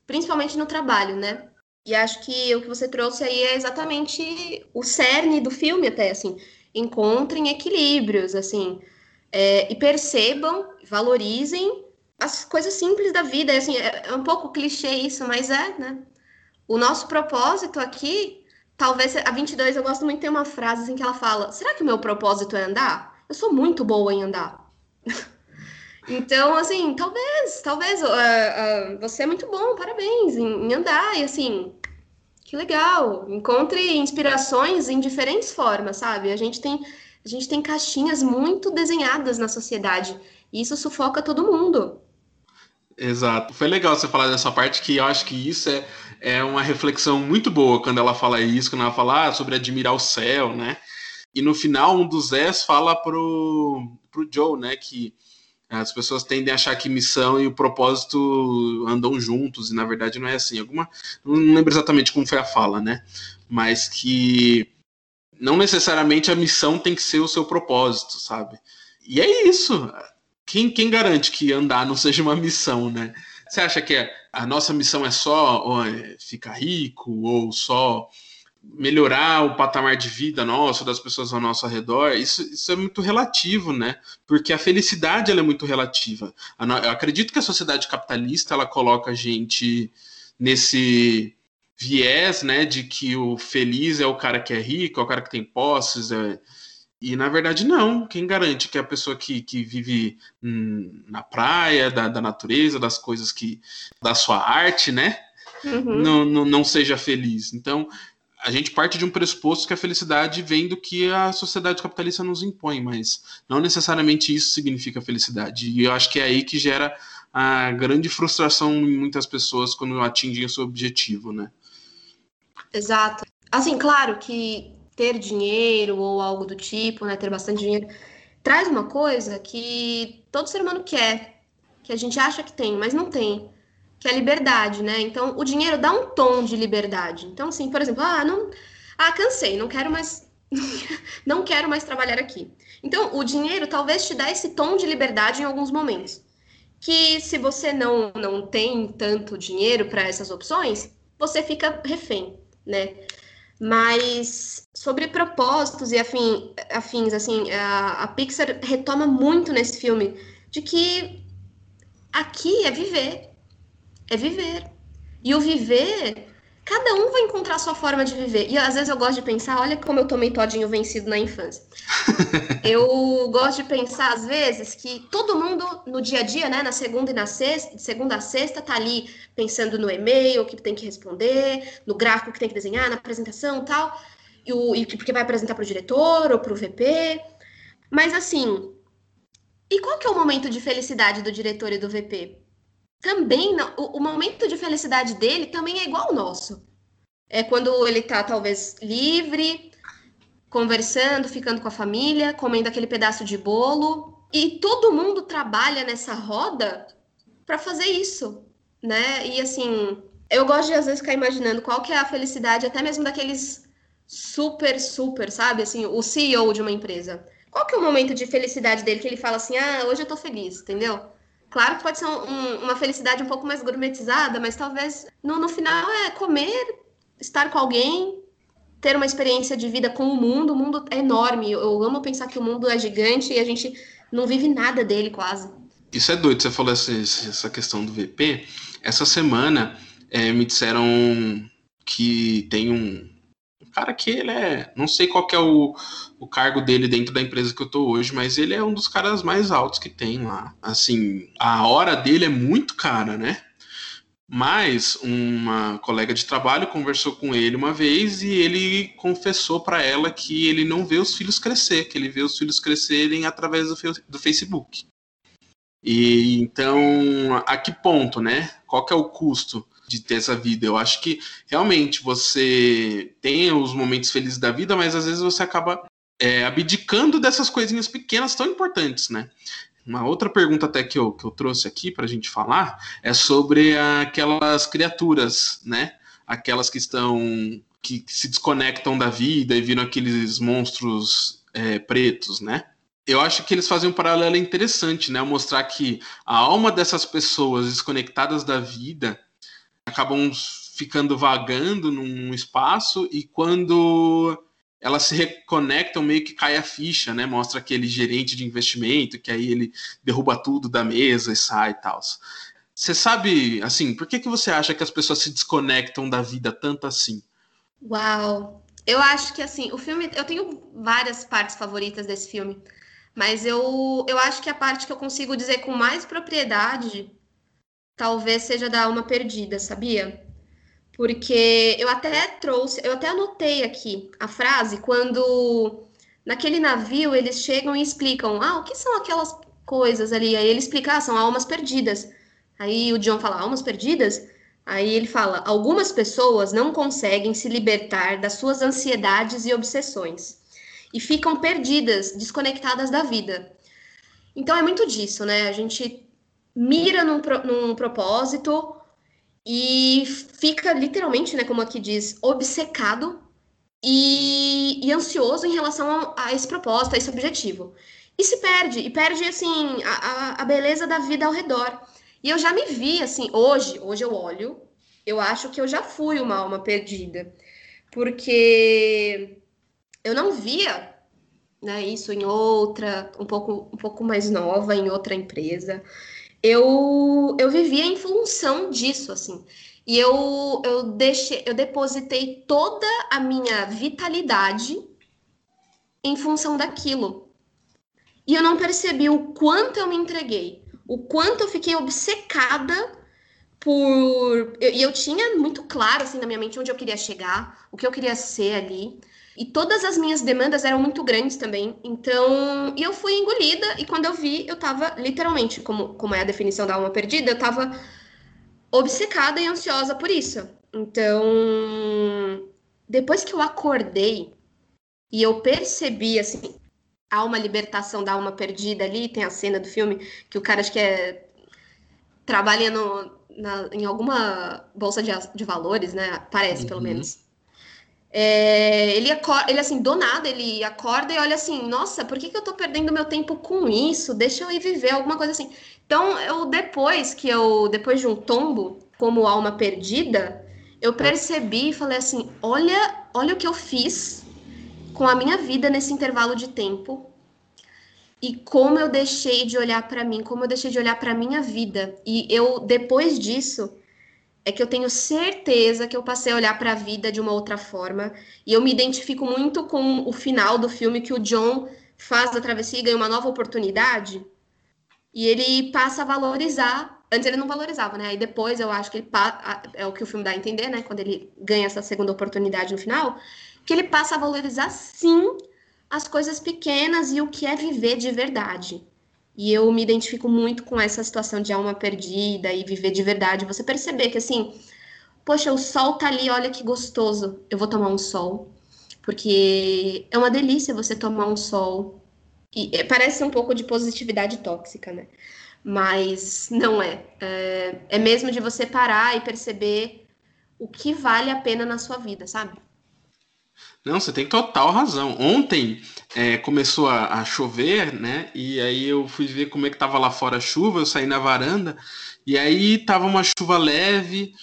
Principalmente no trabalho, né? E acho que o que você trouxe aí é exatamente o cerne do filme, até, assim. Encontrem equilíbrios, assim. É, e percebam, valorizem as coisas simples da vida. Assim, é, é um pouco clichê isso, mas é, né? O nosso propósito aqui Talvez a 22 eu gosto muito, tem uma frase assim que ela fala: será que o meu propósito é andar? Eu sou muito boa em andar. *laughs* então, assim, talvez, talvez uh, uh, você é muito bom, parabéns em, em andar. E assim, que legal. Encontre inspirações em diferentes formas, sabe? A gente tem, a gente tem caixinhas muito desenhadas na sociedade. E isso sufoca todo mundo. Exato. Foi legal você falar dessa parte que eu acho que isso é, é uma reflexão muito boa quando ela fala isso, quando ela fala ah, sobre admirar o céu, né? E no final, um dos Zés fala pro, pro Joe, né, que as pessoas tendem a achar que missão e o propósito andam juntos, e na verdade não é assim. Alguma, não lembro exatamente como foi a fala, né? Mas que não necessariamente a missão tem que ser o seu propósito, sabe? E é isso quem, quem garante que andar não seja uma missão, né? Você acha que é, a nossa missão é só é ficar rico ou só melhorar o patamar de vida nosso, das pessoas ao nosso redor? Isso, isso é muito relativo, né? Porque a felicidade ela é muito relativa. Eu acredito que a sociedade capitalista ela coloca a gente nesse viés, né, de que o feliz é o cara que é rico, é o cara que tem posses, é, e na verdade, não. Quem garante que a pessoa que, que vive hum, na praia, da, da, natureza, das coisas que. da sua arte, né? Uhum. Não, não, não seja feliz. Então, a gente parte de um pressuposto que a felicidade vem do que a sociedade capitalista nos impõe, mas não necessariamente isso significa felicidade. E eu acho que é aí que gera a grande frustração em muitas pessoas quando atingem o seu objetivo, né? Exato. Assim, claro que ter dinheiro ou algo do tipo, né, ter bastante dinheiro, traz uma coisa que todo ser humano quer, que a gente acha que tem, mas não tem, que é liberdade, né? Então, o dinheiro dá um tom de liberdade. Então, assim, por exemplo, ah, não, ah, cansei, não quero mais *laughs* não quero mais trabalhar aqui. Então, o dinheiro talvez te dá esse tom de liberdade em alguns momentos. Que se você não não tem tanto dinheiro para essas opções, você fica refém, né? Mas sobre propósitos e afim, afins, assim, a, a Pixar retoma muito nesse filme de que aqui é viver. É viver. E o viver Cada um vai encontrar a sua forma de viver. E às vezes eu gosto de pensar, olha como eu tomei todinho vencido na infância. *laughs* eu gosto de pensar, às vezes, que todo mundo no dia a dia, né, na segunda e na sexta, de segunda a sexta, tá ali pensando no e-mail que tem que responder, no gráfico que tem que desenhar, na apresentação tal, e, o, e porque vai apresentar para o diretor ou para o VP. Mas assim, e qual que é o momento de felicidade do diretor e do VP? Também não, o, o, momento de felicidade dele também é igual ao nosso. É quando ele tá talvez livre, conversando, ficando com a família, comendo aquele pedaço de bolo, e todo mundo trabalha nessa roda para fazer isso, né? E assim, eu gosto de às vezes ficar imaginando qual que é a felicidade até mesmo daqueles super super, sabe? Assim, o CEO de uma empresa. Qual que é o momento de felicidade dele que ele fala assim: "Ah, hoje eu tô feliz", entendeu? Claro que pode ser um, uma felicidade um pouco mais gourmetizada, mas talvez no, no final é comer, estar com alguém, ter uma experiência de vida com o mundo. O mundo é enorme. Eu amo pensar que o mundo é gigante e a gente não vive nada dele quase. Isso é doido. Você falou essa, essa questão do VP. Essa semana é, me disseram que tem um, cara que ele é. Não sei qual é o, o cargo dele dentro da empresa que eu tô hoje, mas ele é um dos caras mais altos que tem lá. Assim, a hora dele é muito cara, né? Mas uma colega de trabalho conversou com ele uma vez e ele confessou para ela que ele não vê os filhos crescer, que ele vê os filhos crescerem através do, do Facebook. E então, a que ponto, né? Qual que é o custo de ter essa vida? Eu acho que realmente você tem os momentos felizes da vida, mas às vezes você acaba é, abdicando dessas coisinhas pequenas tão importantes, né? Uma outra pergunta até que eu, que eu trouxe aqui para a gente falar é sobre aquelas criaturas, né? Aquelas que estão que se desconectam da vida e viram aqueles monstros é, pretos, né? Eu acho que eles fazem um paralelo interessante, né? Mostrar que a alma dessas pessoas desconectadas da vida acabam ficando vagando num espaço e quando elas se reconectam, meio que cai a ficha, né? Mostra aquele gerente de investimento, que aí ele derruba tudo da mesa e sai e tal. Você sabe, assim, por que, que você acha que as pessoas se desconectam da vida tanto assim? Uau! Eu acho que, assim, o filme. Eu tenho várias partes favoritas desse filme, mas eu, eu acho que a parte que eu consigo dizer com mais propriedade talvez seja da alma perdida, sabia? porque eu até trouxe, eu até anotei aqui a frase quando naquele navio eles chegam e explicam, ah, o que são aquelas coisas ali? Aí ele explica, ah, são almas perdidas. Aí o John fala, almas perdidas? Aí ele fala, algumas pessoas não conseguem se libertar das suas ansiedades e obsessões e ficam perdidas, desconectadas da vida. Então é muito disso, né? A gente mira num, num propósito, e fica literalmente, né, como aqui diz, obcecado e, e ansioso em relação a, a, esse propósito, a esse objetivo. E se perde, e perde, assim, a, a beleza da vida ao redor. E eu já me vi, assim, hoje, hoje eu olho, eu acho que eu já fui uma alma perdida, porque eu não via né, isso em outra, um pouco, um pouco mais nova, em outra empresa eu, eu vivia em função disso, assim. E eu, eu deixei, eu depositei toda a minha vitalidade em função daquilo. E eu não percebi o quanto eu me entreguei, o quanto eu fiquei obcecada por. E eu, eu, tinha muito claro, assim, na minha mente onde eu queria chegar, o que eu queria ser ali. E todas as minhas demandas eram muito grandes também. Então, e eu fui engolida e quando eu vi, eu tava literalmente, como, como é a definição da alma perdida, eu tava obcecada e ansiosa por isso. Então, depois que eu acordei e eu percebi assim, há uma libertação da alma perdida ali, tem a cena do filme que o cara acho que é trabalha no, na, em alguma bolsa de, de valores, né? Parece, uhum. pelo menos. É, ele, acorda, ele, assim, do nada, ele acorda e olha assim, nossa, por que, que eu tô perdendo meu tempo com isso? Deixa eu ir viver, alguma coisa assim. Então, eu depois que eu, depois de um tombo, como alma perdida, eu percebi e falei assim, olha, olha o que eu fiz com a minha vida nesse intervalo de tempo e como eu deixei de olhar para mim, como eu deixei de olhar para minha vida. E eu, depois disso, é que eu tenho certeza que eu passei a olhar para a vida de uma outra forma. E eu me identifico muito com o final do filme que o John faz a travessia e ganha uma nova oportunidade. E ele passa a valorizar. Antes ele não valorizava, né? Aí depois eu acho que ele é o que o filme dá a entender, né? Quando ele ganha essa segunda oportunidade no final, que ele passa a valorizar sim as coisas pequenas e o que é viver de verdade. E eu me identifico muito com essa situação de alma perdida e viver de verdade. Você perceber que assim, poxa, o sol tá ali, olha que gostoso. Eu vou tomar um sol. Porque é uma delícia você tomar um sol. E é, parece um pouco de positividade tóxica, né? Mas não é. é. É mesmo de você parar e perceber o que vale a pena na sua vida, sabe? Não, você tem total razão. Ontem é, começou a, a, chover, né? E aí eu fui ver como é que tava lá fora a chuva, eu saí na varanda, e aí tava uma chuva leve,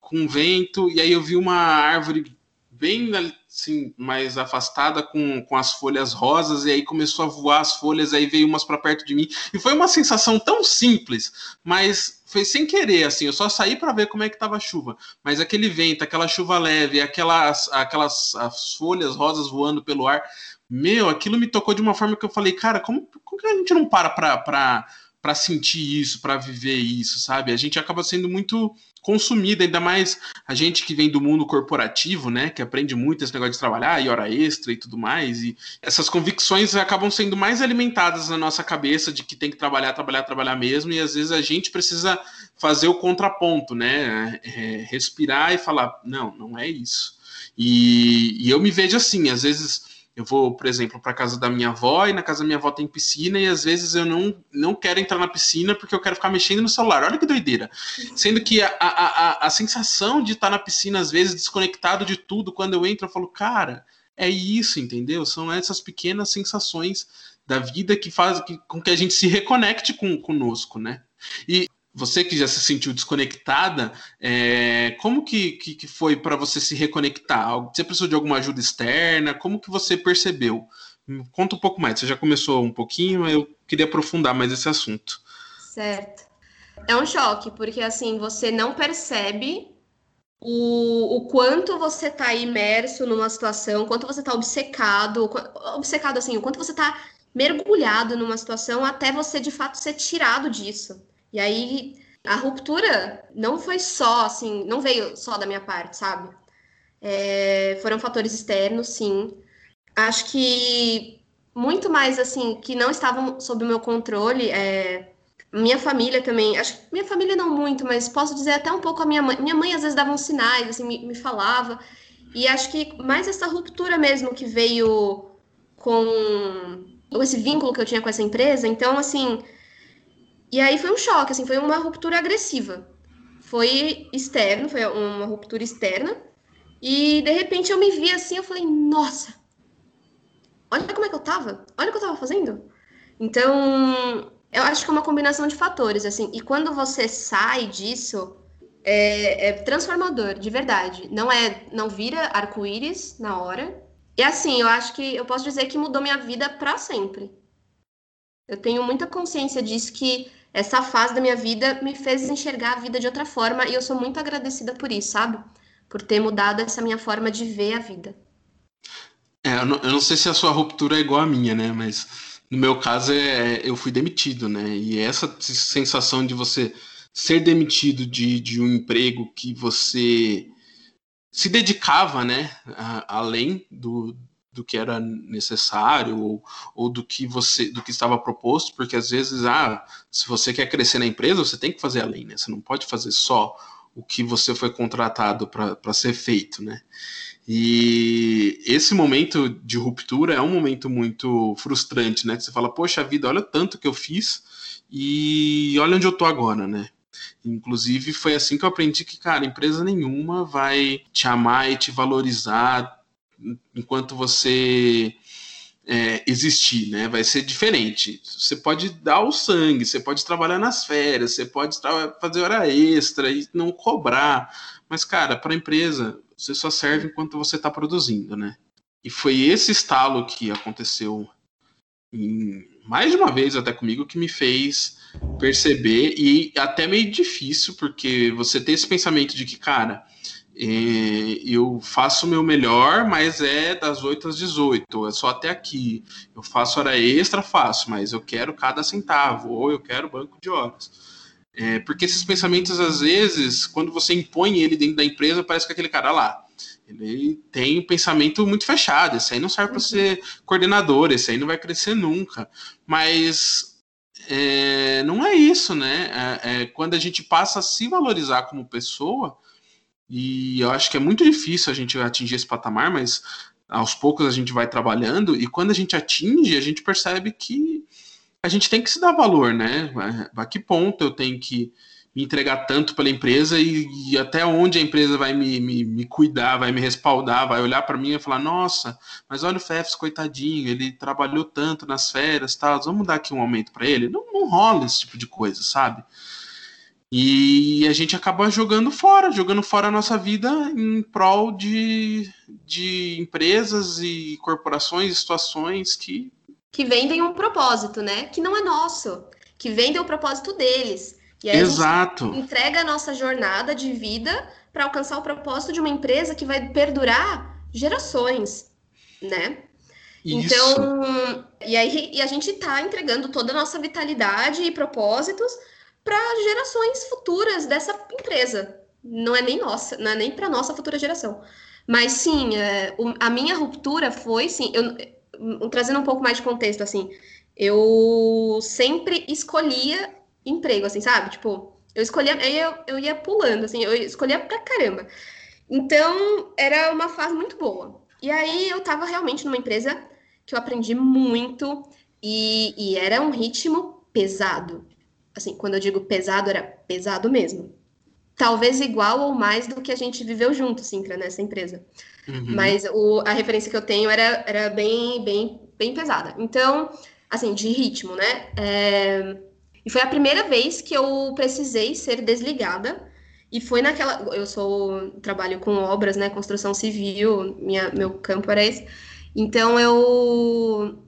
com vento, e aí eu vi uma árvore bem assim, mais afastada com, com as folhas rosas, e aí começou a voar as folhas, aí veio umas para perto de mim. E foi uma sensação tão simples, mas foi sem querer, assim, eu só saí para ver como é que tava a chuva. Mas aquele vento, aquela chuva leve, aquelas, aquelas as folhas rosas voando pelo ar, meu, aquilo me tocou de uma forma que eu falei, cara, como, como que a gente não para pra para sentir isso, para viver isso, sabe? A gente acaba sendo muito consumida, ainda mais a gente que vem do mundo corporativo, né, que aprende muito esse negócio de trabalhar e hora extra e tudo mais, e essas convicções acabam sendo mais alimentadas na nossa cabeça de que tem que trabalhar, trabalhar, trabalhar mesmo, e às vezes a gente precisa fazer o contraponto, né, é, respirar e falar, não, não é isso. E, e eu me vejo assim, às vezes eu vou, por exemplo, para casa da minha avó e na casa da minha avó tem piscina e às vezes eu não, não quero entrar na piscina porque eu quero ficar mexendo no celular. Olha que doideira. Sendo que a, a, a, a sensação de estar na piscina, às vezes, desconectado de tudo, quando eu entro, eu falo, cara, é isso, entendeu? São essas pequenas sensações da vida que fazem com que a gente se reconecte com, conosco, né? E você que já se sentiu desconectada, é, como que, que, que foi para você se reconectar? Você precisou de alguma ajuda externa? Como que você percebeu? Conta um pouco mais. Você já começou um pouquinho, eu queria aprofundar mais esse assunto. Certo. É um choque, porque assim, você não percebe o, o quanto você está imerso numa situação, quanto você está obcecado, obcecado assim, o quanto você está mergulhado numa situação até você de fato ser tirado disso. E aí a ruptura não foi só, assim, não veio só da minha parte, sabe? É, foram fatores externos, sim. Acho que muito mais, assim, que não estavam sob o meu controle. É, minha família também, acho que minha família não muito, mas posso dizer até um pouco a minha mãe. Minha mãe às vezes dava uns sinais, assim, me, me falava. E acho que mais essa ruptura mesmo que veio com esse vínculo que eu tinha com essa empresa. Então, assim, e aí foi um choque, assim, foi uma ruptura agressiva. Foi externo, foi uma ruptura externa. E de repente eu me vi assim, eu falei, nossa, olha como é que eu tava, olha o que eu tava fazendo. Então, eu acho que é uma combinação de fatores, assim. E quando você sai disso, é, é transformador, de verdade. Não é, não vira arco-íris na hora. E assim, eu acho que eu posso dizer que mudou minha vida para sempre. Eu tenho muita consciência disso que essa fase da minha vida me fez enxergar a vida de outra forma e eu sou muito agradecida por isso, sabe? Por ter mudado essa minha forma de ver a vida. É, eu não, eu não sei se a sua ruptura é igual à minha, né? Mas no meu caso é, eu fui demitido, né? E essa sensação de você ser demitido de, de um emprego que você se dedicava, né? A, além do, do que era necessário ou, ou do que você do que estava proposto, porque às vezes, ah, se você quer crescer na empresa, você tem que fazer além, né? Você não pode fazer só o que você foi contratado para ser feito, né? E esse momento de ruptura é um momento muito frustrante, né? Que você fala, poxa vida, olha tanto que eu fiz e olha onde eu tô agora, né? Inclusive, foi assim que eu aprendi que, cara, empresa nenhuma vai te amar e te valorizar enquanto você é, existir, né? Vai ser diferente. Você pode dar o sangue, você pode trabalhar nas férias, você pode fazer hora extra e não cobrar. Mas, cara, para a empresa, você só serve enquanto você está produzindo, né? E foi esse estalo que aconteceu em, mais de uma vez até comigo que me fez perceber e até meio difícil, porque você tem esse pensamento de que, cara, e eu faço o meu melhor, mas é das 8 às 18, é só até aqui. Eu faço hora extra, faço, mas eu quero cada centavo, ou eu quero banco de horas. É, porque esses pensamentos, às vezes, quando você impõe ele dentro da empresa, parece que aquele cara lá. Ele tem um pensamento muito fechado. Esse aí não serve para ser coordenador, esse aí não vai crescer nunca. Mas é, não é isso, né? É, é quando a gente passa a se valorizar como pessoa, e eu acho que é muito difícil a gente atingir esse patamar, mas aos poucos a gente vai trabalhando e quando a gente atinge, a gente percebe que a gente tem que se dar valor, né? A que ponto eu tenho que me entregar tanto pela empresa e, e até onde a empresa vai me, me, me cuidar, vai me respaldar, vai olhar para mim e falar: nossa, mas olha o Fefs, coitadinho, ele trabalhou tanto nas férias, tal, vamos dar aqui um aumento para ele? Não, não rola esse tipo de coisa, sabe? E a gente acaba jogando fora, jogando fora a nossa vida em prol de, de empresas e corporações, situações que. Que vendem um propósito, né? Que não é nosso. Que vendem o propósito deles. E aí Exato. a gente entrega a nossa jornada de vida para alcançar o propósito de uma empresa que vai perdurar gerações, né? Isso. Então, e aí e a gente está entregando toda a nossa vitalidade e propósitos para gerações futuras dessa empresa. Não é nem nossa, não é nem para nossa futura geração. Mas sim, é, a minha ruptura foi, sim, eu, trazendo um pouco mais de contexto, assim, eu sempre escolhia emprego, assim, sabe? Tipo, eu escolhia, aí eu, eu ia pulando, assim, eu escolhia pra caramba. Então, era uma fase muito boa. E aí eu tava realmente numa empresa que eu aprendi muito e, e era um ritmo pesado. Assim, quando eu digo pesado, era pesado mesmo. Talvez igual ou mais do que a gente viveu junto, Sincra, nessa empresa. Uhum. Mas o, a referência que eu tenho era, era bem, bem, bem pesada. Então, assim, de ritmo, né? É... E foi a primeira vez que eu precisei ser desligada. E foi naquela. Eu sou. Trabalho com obras, né? Construção civil, minha, meu campo era esse. Então eu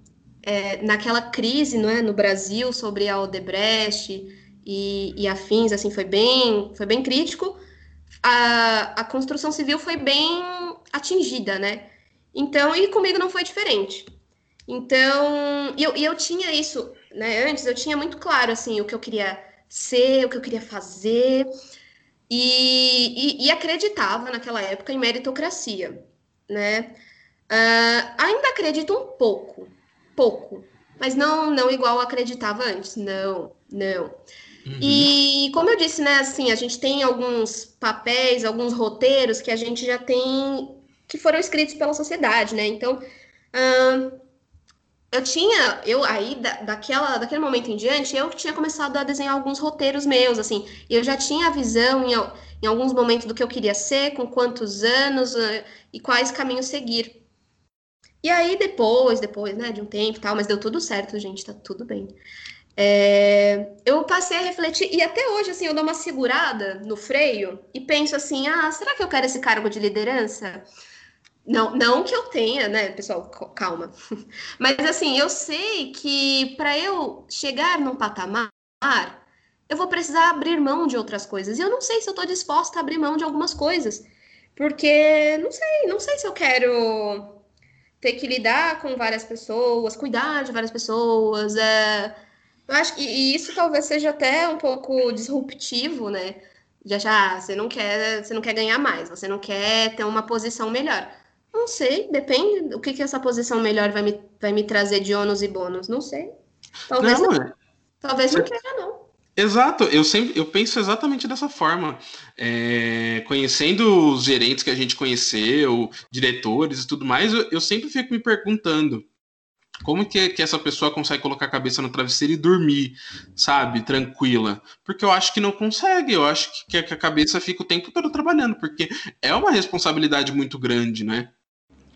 é, naquela crise não é, no Brasil sobre a Odebrecht e, e afins, assim, foi bem, foi bem crítico. A, a construção civil foi bem atingida, né? Então, e comigo não foi diferente. Então, e eu, e eu tinha isso, né? Antes eu tinha muito claro, assim, o que eu queria ser, o que eu queria fazer, e, e, e acreditava naquela época em meritocracia, né? Uh, ainda acredito um pouco, pouco, mas não não igual eu acreditava antes, não, não. Uhum. E como eu disse, né, assim, a gente tem alguns papéis, alguns roteiros que a gente já tem que foram escritos pela sociedade, né? Então, uh, eu tinha, eu aí da, daquela, daquele momento em diante, eu tinha começado a desenhar alguns roteiros meus, assim, eu já tinha a visão em, em alguns momentos do que eu queria ser, com quantos anos uh, e quais caminhos seguir. E aí, depois, depois, né, de um tempo e tal, mas deu tudo certo, gente, tá tudo bem. É, eu passei a refletir, e até hoje, assim, eu dou uma segurada no freio e penso assim: ah, será que eu quero esse cargo de liderança? Não, não que eu tenha, né, pessoal, calma. *laughs* Mas assim, eu sei que para eu chegar num patamar, eu vou precisar abrir mão de outras coisas. E eu não sei se eu estou disposta a abrir mão de algumas coisas. Porque não sei, não sei se eu quero ter que lidar com várias pessoas, cuidar de várias pessoas. É... Eu acho que e isso talvez seja até um pouco disruptivo, né? Já já você não quer, você não quer ganhar mais, você não quer ter uma posição melhor. Não sei, depende o que, que essa posição melhor vai me, vai me trazer de ônus e bônus. Não sei. Talvez não, não. É. Talvez não queira, não. Exato, eu sempre eu penso exatamente dessa forma. É, conhecendo os gerentes que a gente conheceu, diretores e tudo mais, eu, eu sempre fico me perguntando como que, que, essa pessoa consegue colocar a cabeça no travesseiro e dormir, sabe, tranquila? Porque eu acho que não consegue, eu acho que, que a cabeça fica o tempo todo trabalhando, porque é uma responsabilidade muito grande, né?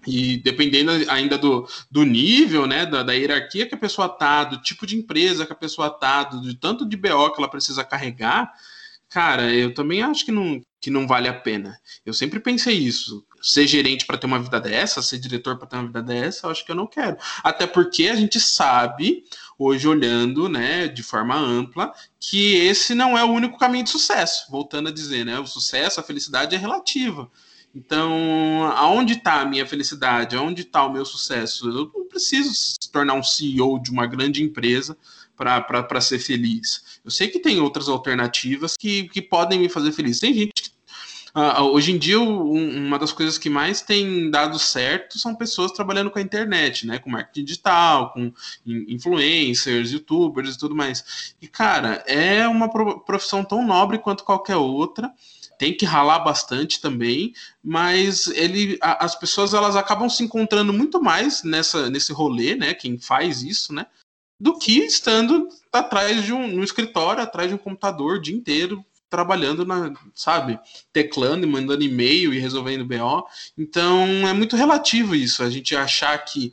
E dependendo ainda do, do nível, né, da, da, hierarquia que a pessoa tá, do tipo de empresa que a pessoa tá, do, do tanto de BO que ela precisa carregar, cara, eu também acho que não, que não vale a pena. Eu sempre pensei isso. Ser gerente para ter uma vida dessa, ser diretor para ter uma vida dessa, eu acho que eu não quero. Até porque a gente sabe, hoje olhando, né, de forma ampla, que esse não é o único caminho de sucesso. Voltando a dizer, né, o sucesso, a felicidade é relativa. Então, aonde está a minha felicidade? Aonde está o meu sucesso? Eu não preciso se tornar um CEO de uma grande empresa para ser feliz. Eu sei que tem outras alternativas que, que podem me fazer feliz. Tem gente que. Uh, hoje em dia, um, uma das coisas que mais tem dado certo são pessoas trabalhando com a internet, né? Com marketing digital, com influencers, youtubers e tudo mais. E, cara, é uma profissão tão nobre quanto qualquer outra tem que ralar bastante também, mas ele, a, as pessoas elas acabam se encontrando muito mais nessa, nesse rolê, né? Quem faz isso, né? Do que estando atrás de um no escritório, atrás de um computador o dia inteiro, trabalhando na, sabe, teclando e mandando e-mail e resolvendo BO. Então é muito relativo isso, a gente achar que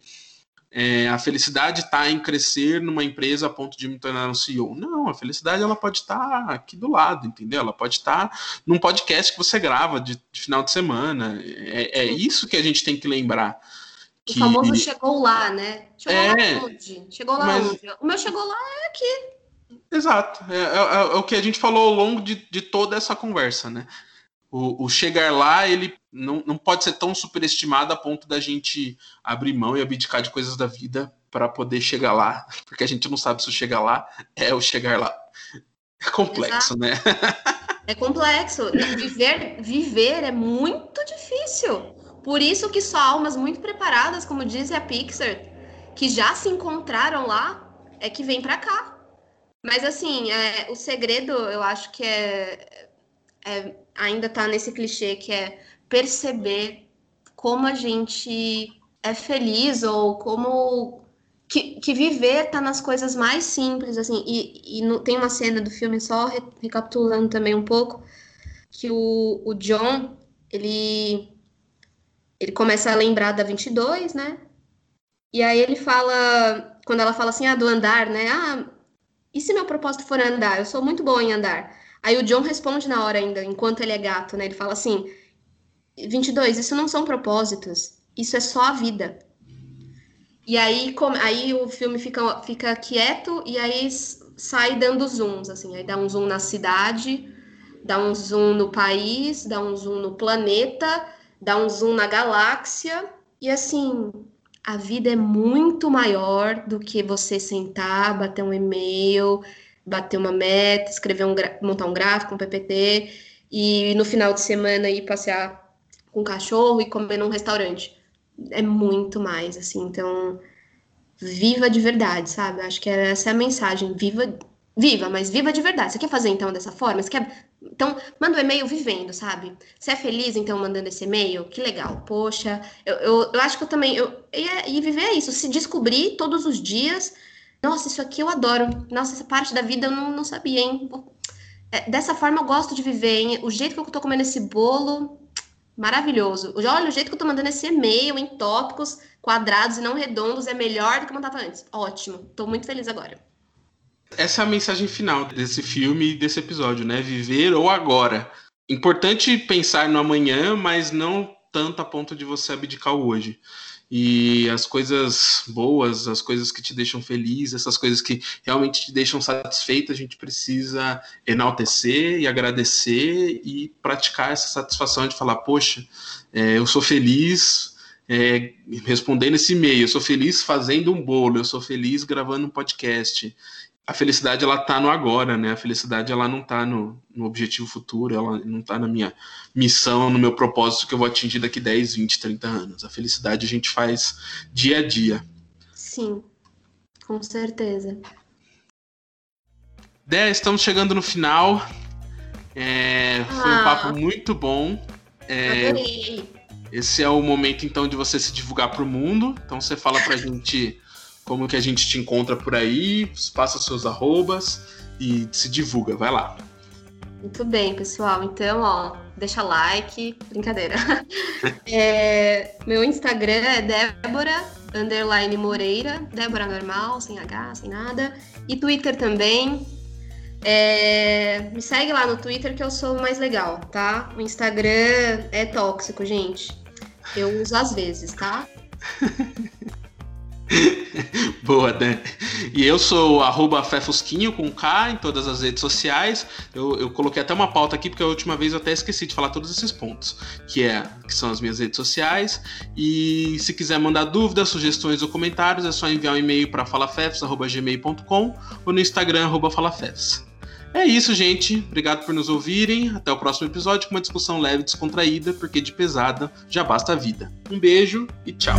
é, a felicidade está em crescer numa empresa a ponto de me tornar um CEO. Não, a felicidade ela pode estar tá aqui do lado, entendeu? Ela pode estar tá num podcast que você grava de, de final de semana. É, é, isso que a gente tem que lembrar. Que... O famoso chegou lá, né? Chegou é, lá onde? Chegou lá mas... onde? O meu chegou lá é aqui. Exato. É, é, é, o que a gente falou ao longo de, de toda essa conversa, né? O, o, chegar lá, ele não, não pode ser tão superestimado a ponto da gente abrir mão e abdicar de coisas da vida para poder chegar lá, *laughs* porque a gente não sabe se o chegar lá é o chegar lá. É complexo, Exato. né? É complexo. Viver, viver é muito difícil. Por isso que só almas muito preparadas, como diz a Pixar, que já se encontraram lá, é que vem para cá. Mas assim, é, o segredo, eu acho que é, é ainda tá nesse clichê que é perceber como a gente é feliz ou como que, que viver tá nas coisas mais simples, assim, e, e no, tem uma cena do filme, só re, recapitulando também um pouco, que o, o John, ele, ele começa a lembrar da 22, né, e aí ele fala, quando ela fala assim, ah, do andar, né, ah, e se meu propósito for andar? Eu sou muito boa em andar. Aí o John responde na hora ainda, enquanto ele é gato, né? Ele fala assim: 22, isso não são propósitos, isso é só a vida. E aí, com, aí o filme fica, fica quieto e aí sai dando zooms, assim. Aí dá um zoom na cidade, dá um zoom no país, dá um zoom no planeta, dá um zoom na galáxia. E assim, a vida é muito maior do que você sentar, bater um e-mail bater uma meta, escrever um montar um gráfico, um PPT e no final de semana ir passear com o cachorro e comer num restaurante. É muito mais assim, então viva de verdade, sabe? Acho que essa é a mensagem, viva Viva, mas viva de verdade. Você quer fazer então dessa forma? Você quer. Então, manda o um e-mail vivendo, sabe? Você é feliz então mandando esse e-mail? Que legal. Poxa, eu, eu, eu acho que eu também. Eu, e, e viver é isso, se descobrir todos os dias nossa, isso aqui eu adoro. Nossa, essa parte da vida eu não, não sabia, hein? É, dessa forma eu gosto de viver, hein? O jeito que eu tô comendo esse bolo, maravilhoso. Olha, o jeito que eu tô mandando esse e-mail em tópicos quadrados e não redondos é melhor do que mandava antes. Ótimo. Tô muito feliz agora. Essa é a mensagem final desse filme e desse episódio, né? Viver ou agora. Importante pensar no amanhã, mas não tanto a ponto de você abdicar o hoje. E as coisas boas, as coisas que te deixam feliz, essas coisas que realmente te deixam satisfeito, a gente precisa enaltecer e agradecer e praticar essa satisfação de falar: poxa, é, eu sou feliz é, respondendo esse e-mail, eu sou feliz fazendo um bolo, eu sou feliz gravando um podcast a felicidade ela tá no agora, né? A felicidade ela não tá no, no objetivo futuro, ela não tá na minha missão, no meu propósito que eu vou atingir daqui 10, 20, 30 anos. A felicidade a gente faz dia a dia. Sim, com certeza. Dé, estamos chegando no final. É, foi um ah. papo muito bom. É, esse é o momento então de você se divulgar para o mundo. Então você fala para a gente como que a gente te encontra por aí, passa seus arrobas e se divulga, vai lá. Muito bem, pessoal. Então, ó, deixa like, brincadeira. *laughs* é, meu Instagram é Débora underline Moreira, Débora normal, sem H, sem nada. E Twitter também. É, me segue lá no Twitter que eu sou mais legal, tá? O Instagram é tóxico, gente. Eu uso às vezes, tá? *laughs* *laughs* Boa, né? E eu sou arroba Fefusquinho com K em todas as redes sociais. Eu, eu, coloquei até uma pauta aqui, porque a última vez eu até esqueci de falar todos esses pontos, que, é, que são as minhas redes sociais. E se quiser mandar dúvidas, sugestões ou comentários, é só enviar um e-mail para falafefs.gmail.com ou no Instagram, arroba falafefs. É isso, gente. Obrigado por nos ouvirem. Até o próximo episódio com uma discussão leve e descontraída, porque de pesada já basta a vida. Um beijo e tchau.